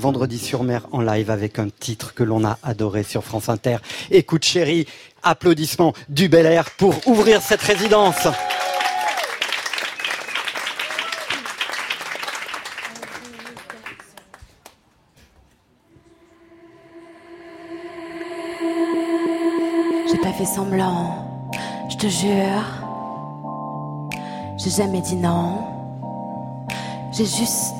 vendredi sur mer en live avec un titre que l'on a adoré sur France Inter. Écoute chérie, applaudissements du Bel Air pour ouvrir cette résidence. J'ai pas fait semblant, je te jure. J'ai jamais dit non. J'ai juste.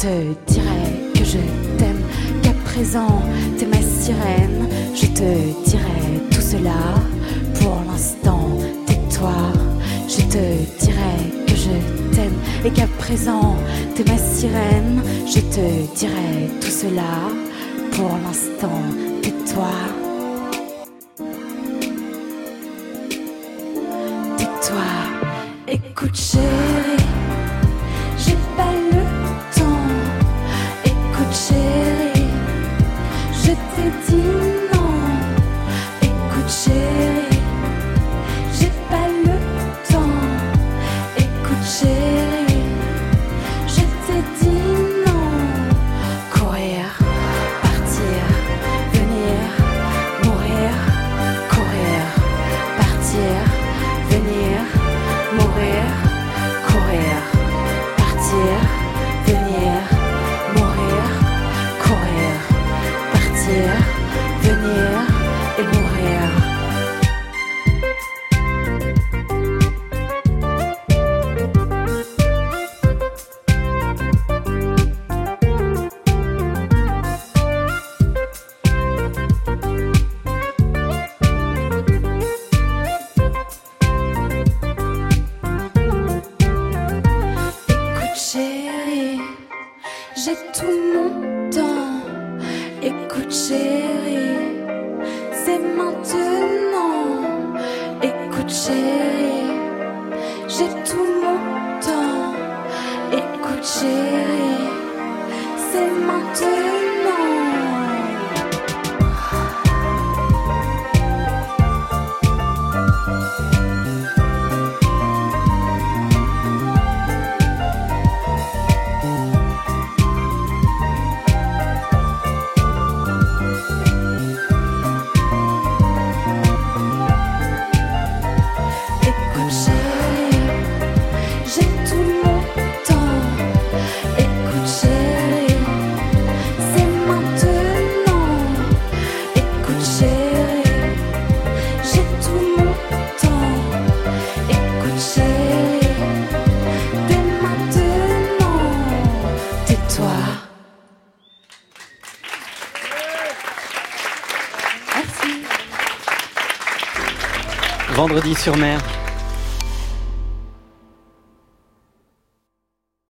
te dirai que je t'aime, qu'à présent t'es ma sirène. Je te dirai tout cela pour l'instant, tais-toi. Je te dirai que je t'aime et qu'à présent t'es ma sirène. Je te dirai tout cela pour l'instant, tais-toi. Tais-toi, écoute venir, mourir, Écoute chérie, c'est maintenant. Écoute chérie, j'ai tout mon temps. Écoute chérie, c'est maintenant. Vendredi sur mer,